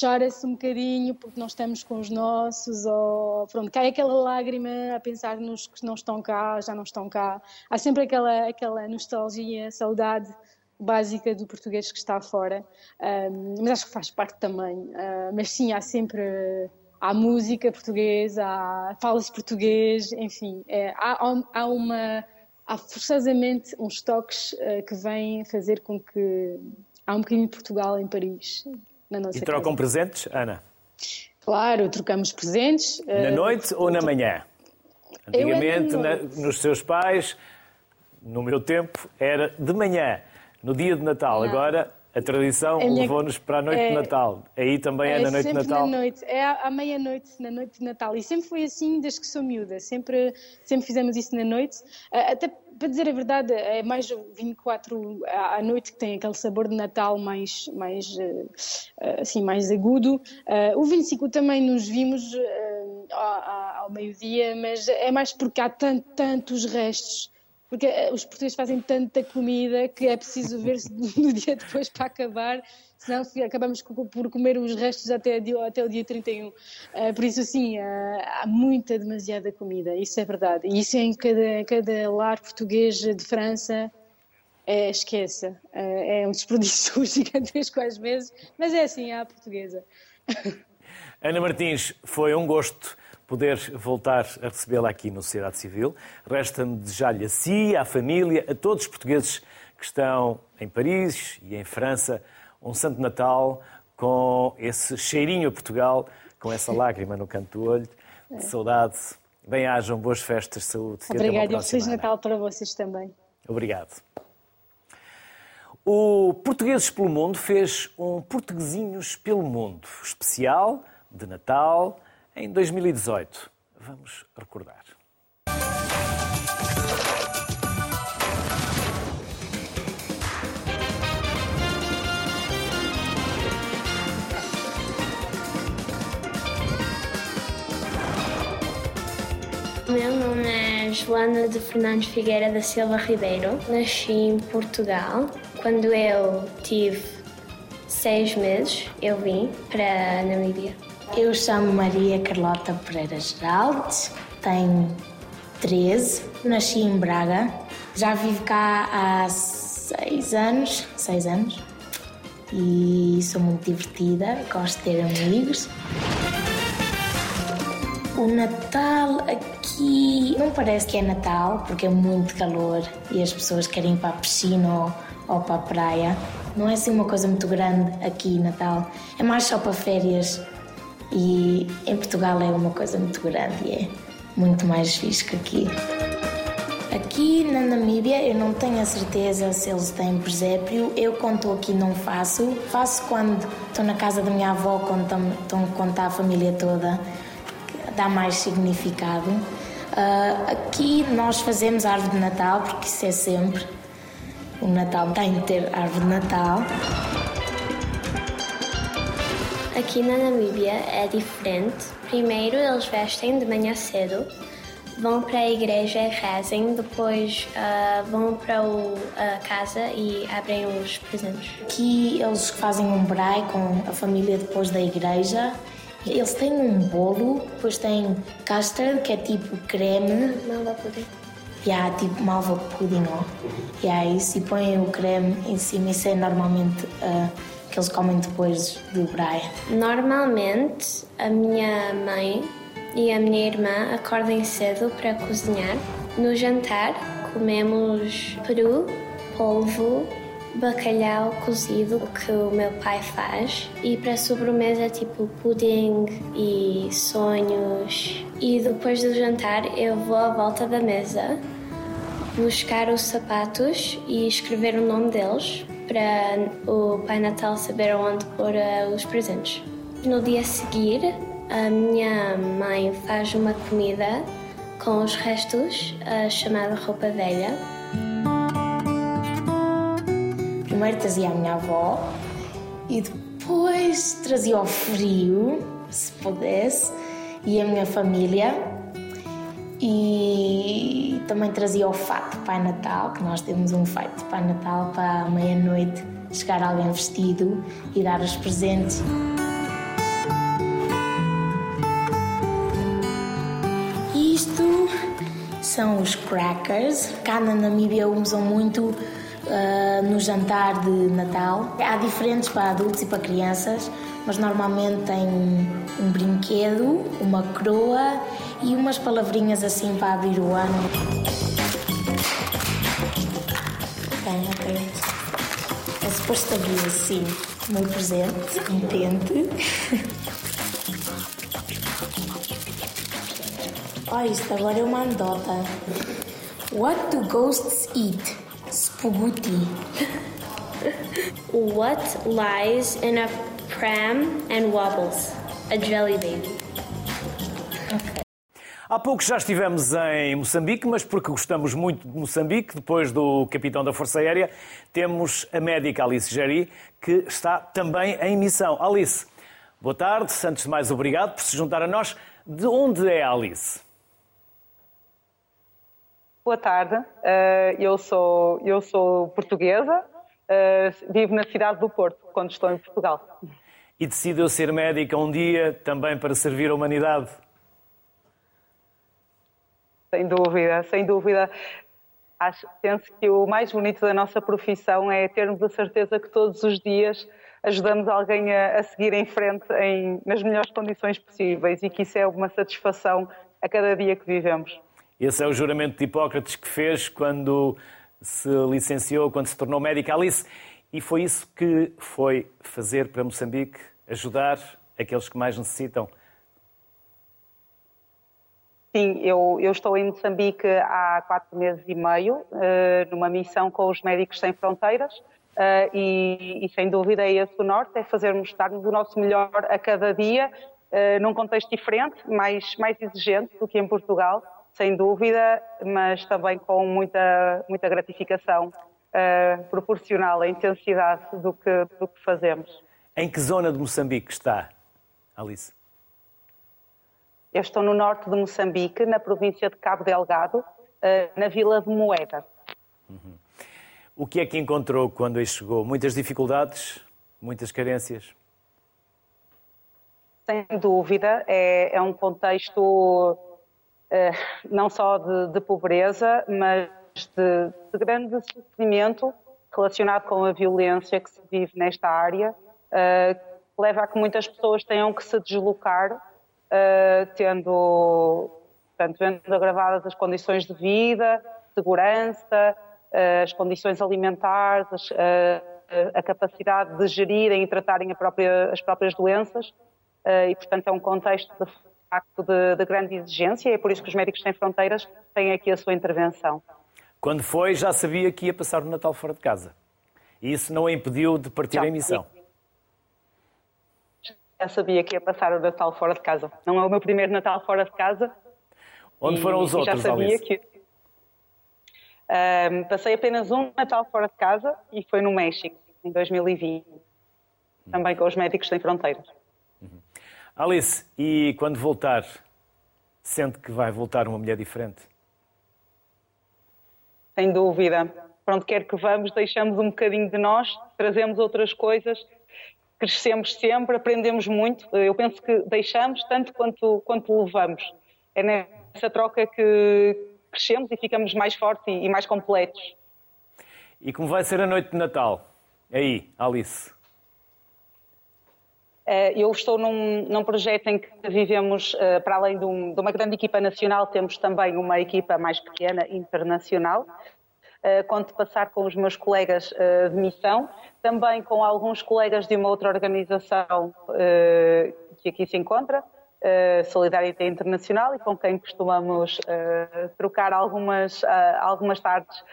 chora-se um bocadinho porque não estamos com os nossos, ou pronto, cai aquela lágrima a pensar nos que não estão cá, já não estão cá. Há sempre aquela, aquela nostalgia, saudade básica do português que está fora, um, mas acho que faz parte também. Uh, mas sim, há sempre há música portuguesa, há fala-se português, enfim, é, há, há, uma há forçosamente uns toques uh, que vêm fazer com que há um bocadinho de Portugal em Paris. Na nossa e trocam casa. presentes, Ana? Claro, trocamos presentes. Na uh, noite ou na manhã? Antigamente, na, nos seus pais, no meu tempo, era de manhã, no dia de Natal. Não. Agora a tradição minha... levou-nos para a noite é... de Natal. Aí também é, é na noite de Natal? Na noite. É à meia-noite, na noite de Natal. E sempre foi assim desde que sou miúda. Sempre, sempre fizemos isso na noite. Ah, até para dizer a verdade, é mais o 24 à noite que tem aquele sabor de Natal mais, mais, ah, assim, mais agudo. Ah, o 25 também nos vimos ao meio-dia, mas é mais porque há tantos restos porque eh, os portugueses fazem tanta comida que é preciso ver-se (laughs) no dia depois para acabar, senão acabamos por comer os restos até, até o dia 31. Uh, eh, por isso, sim, uh, há muita, demasiada comida, isso é verdade. E isso é em cada, cada lar português de França, é, esqueça. É um desperdício (laughs) gigantesco às vezes, mas é assim, é a portuguesa. Ana Martins, foi um gosto poder voltar a recebê-la aqui no Sociedade Civil. Resta-me desejar-lhe a si, à família, a todos os portugueses que estão em Paris e em França. Um Santo Natal com esse cheirinho a Portugal, com essa (laughs) lágrima no canto do olho, de saudade. Bem-ajam, boas festas, saúde. Obrigada e Feliz Natal para vocês também. Obrigado. O Portugueses pelo Mundo fez um Portuguesinhos pelo Mundo especial de Natal em 2018. Vamos recordar. Meu nome é Joana de Fernandes Figueira da Silva Ribeiro. Nasci em Portugal. Quando eu tive seis meses, eu vim para a Namíbia. Eu chamo Maria Carlota Pereira Geraldes, tenho 13, nasci em Braga. Já vivo cá há seis anos, seis anos, e sou muito divertida, gosto de ter amigos. O Natal aqui não parece que é Natal, porque é muito calor e as pessoas querem ir para a piscina ou, ou para a praia. Não é assim uma coisa muito grande aqui, Natal. É mais só para férias. E em Portugal é uma coisa muito grande e é muito mais fixe que aqui. Aqui na Namíbia eu não tenho a certeza se eles têm presépio. Eu estou aqui não faço. Faço quando estou na casa da minha avó, quando, quando está a família toda dá mais significado. Uh, aqui nós fazemos árvore de Natal, porque isso é sempre. O Natal tem de ter árvore de Natal. Aqui na Namíbia é diferente. Primeiro eles vestem de manhã cedo, vão para a igreja e rezem, depois uh, vão para o, a casa e abrem os presentes. Aqui eles fazem um braai com a família depois da igreja eles têm um bolo, depois têm custard, que é tipo creme. Malva pudim. E há tipo malva pudim, ó. E há isso, e põem o creme em cima. Isso é normalmente uh, que eles comem depois do braia. Normalmente, a minha mãe e a minha irmã acordam cedo para cozinhar. No jantar, comemos peru, polvo, bacalhau cozido que o meu pai faz e para sobremesa tipo pudim e sonhos e depois do jantar eu vou à volta da mesa buscar os sapatos e escrever o nome deles para o Pai Natal saber onde pôr uh, os presentes. No dia a seguir, a minha mãe faz uma comida com os restos, uh, chamada roupa velha, primeiro trazia a minha avó e depois trazia o frio, se pudesse, e a minha família. E também trazia o fato de Pai Natal, que nós temos um fato de Pai Natal para a meia-noite chegar alguém vestido e dar os presentes. Isto são os crackers. Cá na Namíbia usam muito uh, no jantar de Natal. Há diferentes para adultos e para crianças, mas normalmente tem um brinquedo, uma coroa e umas palavrinhas assim para abrir o ano. Tem, ok. É suposto abrir assim meu presente, pente. (laughs) Olha, isto agora é uma anedota. What do ghosts eat? Spaghetti. (laughs) what lies in a pram and wobbles? A jelly baby. Há pouco já estivemos em Moçambique, mas porque gostamos muito de Moçambique, depois do capitão da Força Aérea, temos a médica Alice Jerry, que está também em missão. Alice, boa tarde. Antes de mais, obrigado por se juntar a nós. De onde é a Alice? Boa tarde, eh, eu sou, eu sou portuguesa, eh, vivo na cidade do Porto, quando estou em Portugal. E decidiu ser médica um dia também para servir a humanidade? Sem dúvida, sem dúvida. Acho, penso que o mais bonito da nossa profissão é termos a certeza que todos os dias ajudamos alguém a, a seguir em frente em, nas melhores condições possíveis e que isso é uma satisfação a cada dia que vivemos. Esse é o juramento de Hipócrates que fez quando se licenciou, quando se tornou médica. Alice, e foi isso que foi fazer para Moçambique, ajudar aqueles que mais necessitam? Sim, eu, eu estou em Moçambique há quatro meses e meio, uh, numa missão com os Médicos Sem Fronteiras, uh, e, e, sem dúvida é esse o norte, é fazermos, darmos o nosso melhor a cada dia, uh, num contexto diferente, mais, mais exigente do que em Portugal, sem dúvida, mas também com muita, muita gratificação proporcional à intensidade do que, do que fazemos. Em que zona de Moçambique está, Alice? Eu estou no norte de Moçambique, na província de Cabo Delgado, eh, na vila de Moeda. Uhum. O que é que encontrou quando aí chegou? Muitas dificuldades? Muitas carências? Sem dúvida, é, é um contexto é, não só de, de, pobreza, mas de, de grande sofrimento relacionado com a violência que se vive nesta área, uh, leva a que muitas pessoas tenham que se deslocar uh, tendo, portanto, vendo agravadas as condições de vida, segurança, uh, as condições alimentares, as, uh, a capacidade de gerirem e tratarem própria, as próprias doenças. e, portanto, é um contexto de facto de, de grande exigência e é por isso que os Médicos Sem Fronteiras têm aqui a sua intervenção. Quando foi, já sabia que ia passar o Natal fora de casa. E isso não a impediu de partir já, em missão já sabia que ia passar o Natal fora de casa. Não é o meu primeiro Natal fora de casa. Onde e, foram os outros, já sabia que um, Passei apenas um Natal fora de casa e foi no México, em 2020. Também com os Médicos Sem Fronteiras. Uhum. Alice, e quando voltar, sente que vai voltar uma mulher diferente? Sem dúvida. Para onde quer que vamos, deixamos um bocadinho de nós, trazemos outras coisas crescemos sempre, aprendemos muito. Eu penso que deixamos tanto quanto, quanto levamos. É nessa troca que crescemos e ficamos mais fortes e mais completos. E como vai ser a noite de Natal? Aí, Alice. Eh, eu estou num, num, projeto em que vivemos, eh, para além de, um, de, uma grande equipa nacional, temos também uma equipa mais pequena, internacional. Eh, conto passar com os meus colegas de missão também com alguns colegas de uma outra organização uh, que aqui se encontra, Solidariedade Internacional, e com quem costumamos trocar algumas, algumas tardes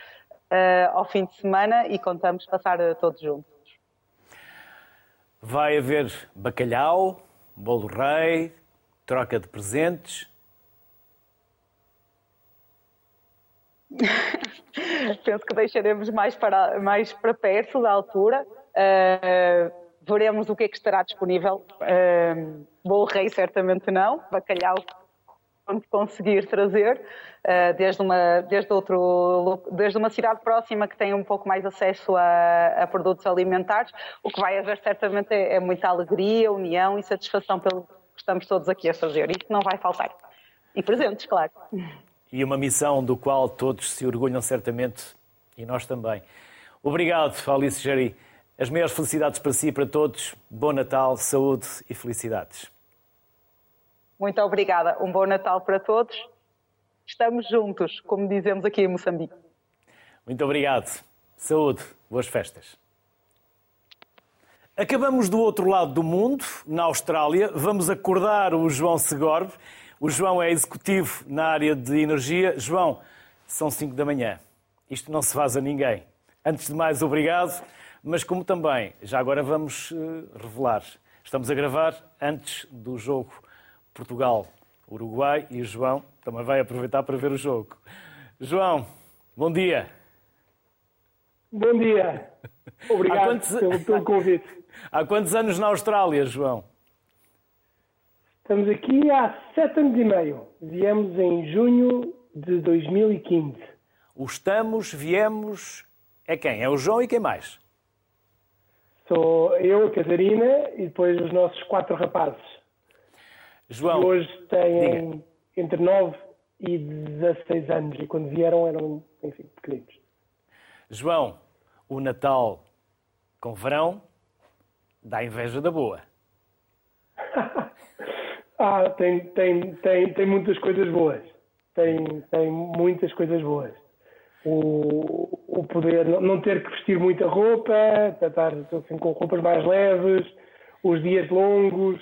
ao fim de semana e contamos passar todos juntos. Vai haver bacalhau, bolo rei, troca de presentes. (laughs) penso que deixaremos mais para, mais para perto da altura. Uh, veremos o que é que estará disponível. Uh, rei certamente não, bacalhau quando conseguir trazer, uh, desde, uma, desde, outro, desde uma cidade próxima que tem um pouco mais acesso a, a produtos alimentares, o que vai haver certamente é, é, muita alegria, união e satisfação pelo que estamos todos aqui a fazer. Isso não vai faltar. E presentes, claro e uma missão do qual todos se orgulham certamente e nós também. Obrigado, Alice Jari. As maiores felicidades para si e para todos. Bom Natal, saúde e felicidades. Muito obrigada. Um bom Natal para todos. Estamos juntos, como dizemos aqui em Moçambique. Muito obrigado. Saúde. Boas festas. Acabamos do outro lado do mundo, na Austrália. Vamos acordar o João Segorbe o João é executivo na área de energia. João, são 5 da manhã. Isto não se faz a ninguém. Antes de mais, obrigado. Mas como também, já agora vamos eh, revelar. Estamos a gravar antes do jogo Portugal-Uruguai e o João também vai aproveitar para ver o jogo. João, bom dia. Bom dia. (laughs) Obrigado quantos... pelo, pelo convite. (laughs) Há quantos anos na Austrália, João? Estamos aqui há sete anos e meio. Viemos em junho de 2015. O estamos, viemos, é quem? É o João e quem mais? Sou eu, a Catarina e depois os nossos quatro rapazes. João. Que hoje têm diga. entre 9 e 16 anos e quando vieram eram, enfim, pequeninos. João, o Natal com verão dá inveja da boa. (laughs) Ah, tem, tem, tem, tem muitas coisas boas. Tem, tem muitas coisas boas. O, o poder não ter que vestir muita roupa, estar assim, com roupas mais leves, os dias longos,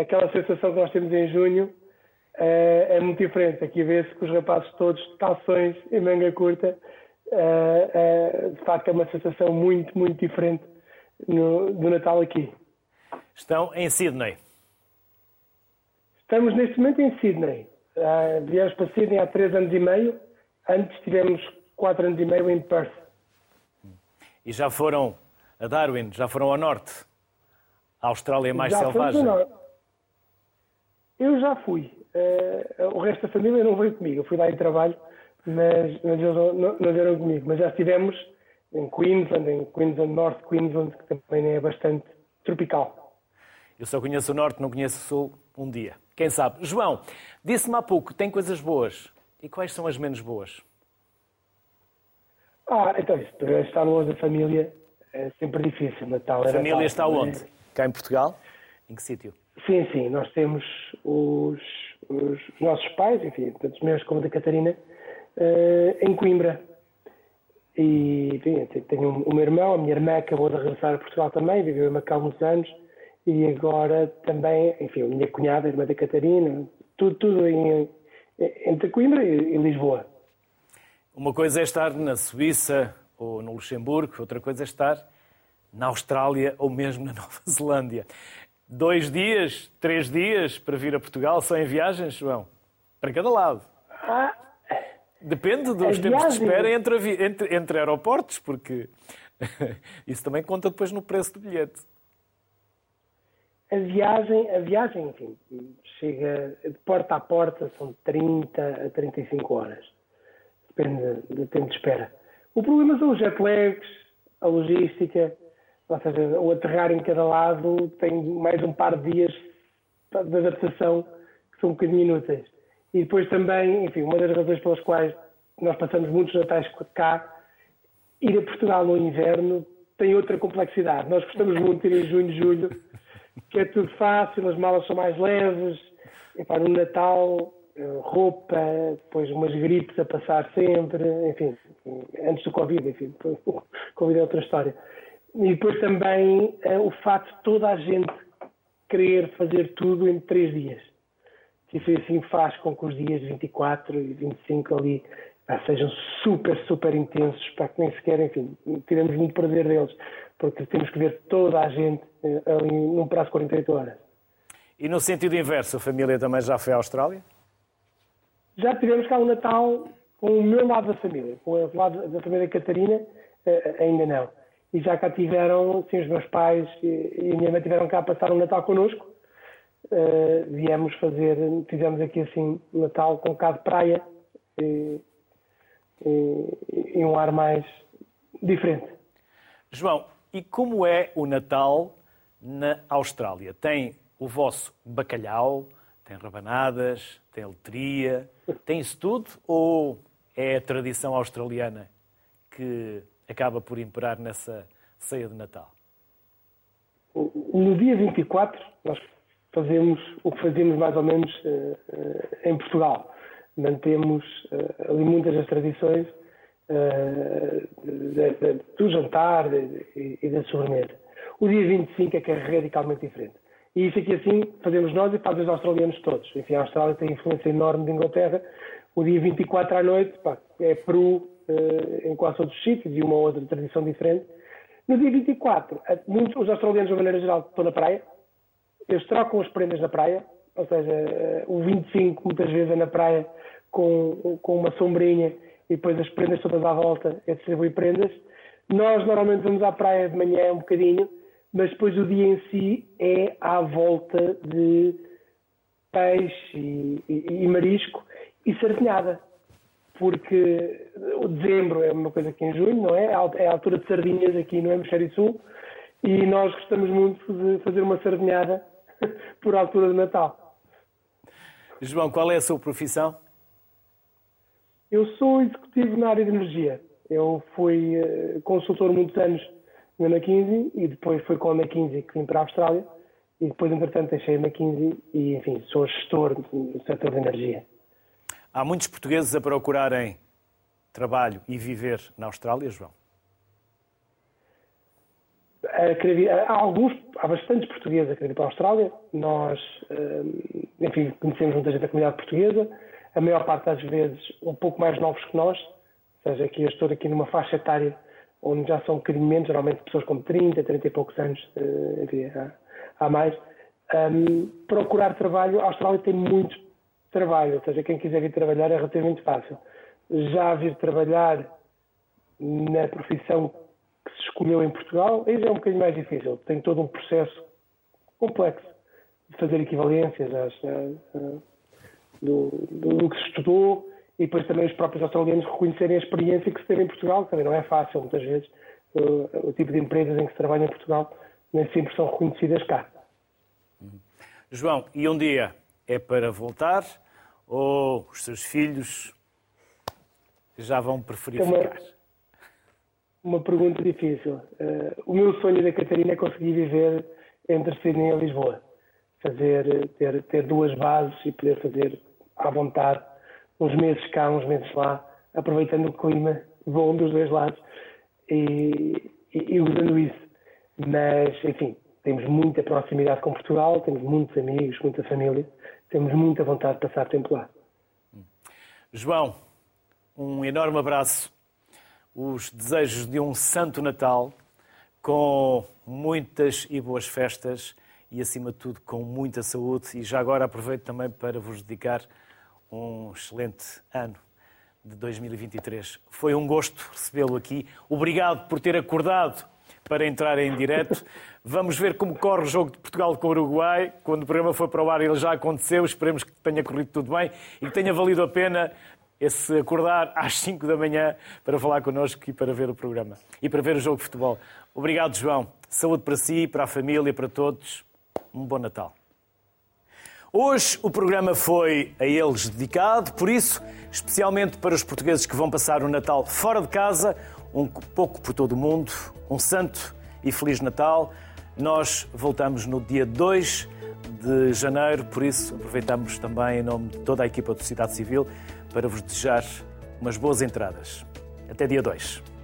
aquela sensação que nós temos em junho é, é muito diferente. Aqui vê-se que os rapazes todos de calções e manga curta, é, é, de facto é uma sensação muito, muito diferente no, do Natal aqui. Estão em Sydney. Estamos neste momento em Sydney. Uh, viemos para Sydney há três anos e meio. Antes tivemos quatro anos e meio em Perth. E já foram a Darwin? Já foram ao norte? A Austrália é mais já selvagem? Eu já fui. Uh, o resto da família não veio comigo. Eu fui lá em trabalho, mas, mas eles não, não, não vieram comigo. Mas já estivemos em Queensland, em Queensland, North Queensland, que também é bastante tropical. Eu só conheço o Norte, não conheço o Sul um dia. Quem sabe? João, disse-me há pouco, tem coisas boas. E quais são as menos boas? Ah, então, estar longe da família é sempre difícil. Natal a família está onde? Cá em Portugal? Em que sítio? Sim, sim. Nós temos os, os nossos pais, enfim, tanto os meus como da Catarina, uh, em Coimbra. E enfim, tenho o meu irmão, a minha irmã acabou de regressar a Portugal também, viveu em Macau muitos anos, e agora também, enfim, a minha cunhada, a irmã da Catarina, tudo, tudo em, entre Coimbra e, Lisboa. Uma coisa é estar na Suíça ou no Luxemburgo, outra coisa é estar na Austrália ou mesmo na (laughs) Nova Zelândia. Dois dias, três dias para vir a Portugal só em viagens, João? Para cada lado. Ah, Depende dos tempos de espera entre, entre, entre aeroportos, porque (laughs) isso também conta depois no preço do bilhete. A viagem, a viagem, enfim, chega de porta a porta, são 30 a 35 horas. Depende do tempo de espera. O problema são os jet lags, a logística, ou seja, o aterrar em cada lado tem mais um par de dias de adaptação que são um bocadinho inúteis. E depois também, enfim, uma das razões pelas quais nós passamos muitos natais cá, ir a Portugal no inverno tem outra complexidade. Nós gostamos muito de ir em junho, julho, que é tudo fácil, as malas são mais leves, para no Natal, eh, roupa, depois umas gripes a passar sempre, enfim, antes do Covid, enfim, (laughs) o Covid é outra história. E depois também eh, o facto de toda a gente querer fazer tudo em três dias. Isso assim faz com que os dias 24 e 25 ali sejam super, super intensos, para que nem sequer, enfim, tiramos muito prazer deles, porque temos que ver toda a gente eh, ali num prazo de 48 horas. E no sentido inverso, a família também já foi à Austrália? Já tivemos cá um Natal com o meu lado da família, com o lado da família Catarina, eh, ainda não. E já cá tiveram, sim, os meus pais e a minha mãe tiveram cá a passar um Natal connosco, viemos fazer, fizemos aqui assim Natal com um bocado de praia e, e, e um ar mais diferente. João, e como é o Natal na Austrália? Tem o vosso bacalhau, tem rabanadas, tem letria, tem isso tudo? Ou é a tradição australiana que acaba por imperar nessa ceia de Natal? No dia 24, nós fazemos o que fazemos mais ou menos uh, uh, em Portugal. Mantemos uh, ali muitas das tradições de, de, do jantar e, da sobremesa. O dia 25 é que é radicalmente diferente. E isso aqui assim fazemos nós e fazem os australianos todos. Enfim, a Austrália tem influência enorme de Inglaterra. O dia 24 à noite pá, é Peru em quase todos os sítios e uma outra tradição diferente. No dia 24, muitos, os australianos, de maneira geral, estão na praia, eles trocam as prendas na praia, ou seja, eh, o 25 muitas vezes é na praia com, com uma sombrinha e depois as prendas todas à volta é distribuir prendas. Nós normalmente vamos à praia de manhã um bocadinho, mas depois o dia em si é à volta de peixe e, e, e marisco e sardinhada. Porque o dezembro é uma coisa que em junho, não é? É a altura de sardinhas aqui no Hemisfério Sul e nós gostamos muito de fazer uma sardinhada (laughs) por altura de Natal. João, qual é a sua profissão? Eu sou executivo na área de energia. Eu fui uh, consultor muitos anos na McKinsey e depois foi com a McKinsey que vim para a Austrália e depois, entretanto, deixei a McKinsey e, enfim, sou gestor do setor de energia. Há muitos portugueses a procurarem trabalho e viver na Austrália, João? há alguns, há bastantes portugueses a querer ir para a Austrália. Nós, eh, enfim, conhecemos muita gente da comunidade portuguesa. A maior parte das vezes um pouco mais novos que nós. Ou seja, aqui eu estou aqui numa faixa etária onde já são um bocadinho menos, geralmente pessoas com 30, 30 e poucos anos, eh, há, há mais. Um, procurar trabalho, a Austrália tem muito trabalho, ou seja, quem quiser vir trabalhar é relativamente fácil. Já vir trabalhar na profissão que se escolheu em Portugal, aí já é um bocadinho mais difícil. Tem todo um processo complexo de fazer equivalências às, do, do, do, que se estudou e depois também os próprios australianos reconhecerem a experiência que se teve em Portugal, que também não é fácil, muitas vezes. O, o tipo de empresas em que se trabalha em Portugal nem sempre são reconhecidas cá. João, e um dia é para voltar ou os seus filhos já vão preferir uma, ficar? Uma pergunta difícil. Uh, o meu sonho da Catarina é conseguir viver entre Sydney e Lisboa. Fazer, ter, ter duas bases e poder fazer à vontade uns meses cá, uns meses lá, aproveitando o clima bom dos dois lados e, e, e usando isso. Mas, enfim, temos muita proximidade com Portugal, temos muitos amigos, muita família, temos muita vontade de passar tempo lá. João, um enorme abraço, os desejos de um Santo Natal com muitas e boas festas e, acima de tudo, com muita saúde. E já agora aproveito também para vos dedicar um excelente ano de 2023. Foi um gosto recebê-lo aqui. Obrigado por ter acordado para entrar em direto. Vamos ver como corre o jogo de Portugal com o Uruguai. Quando o programa for para o ar, ele já aconteceu. Esperemos que tenha corrido tudo bem e que tenha valido a pena esse acordar às 5 da manhã para falar connosco e para ver o programa e para ver o jogo de futebol. Obrigado, João. Saúde para si, para a família, para todos. Um bom Natal. Hoje o programa foi a eles dedicado, por isso, especialmente para os portugueses que vão passar o Natal fora de casa, um pouco por todo o mundo, um santo e feliz Natal. Nós voltamos no dia 2 de janeiro, por isso aproveitamos também em nome de toda a equipa do Cidade Civil para vos desejar umas boas entradas. Até dia 2.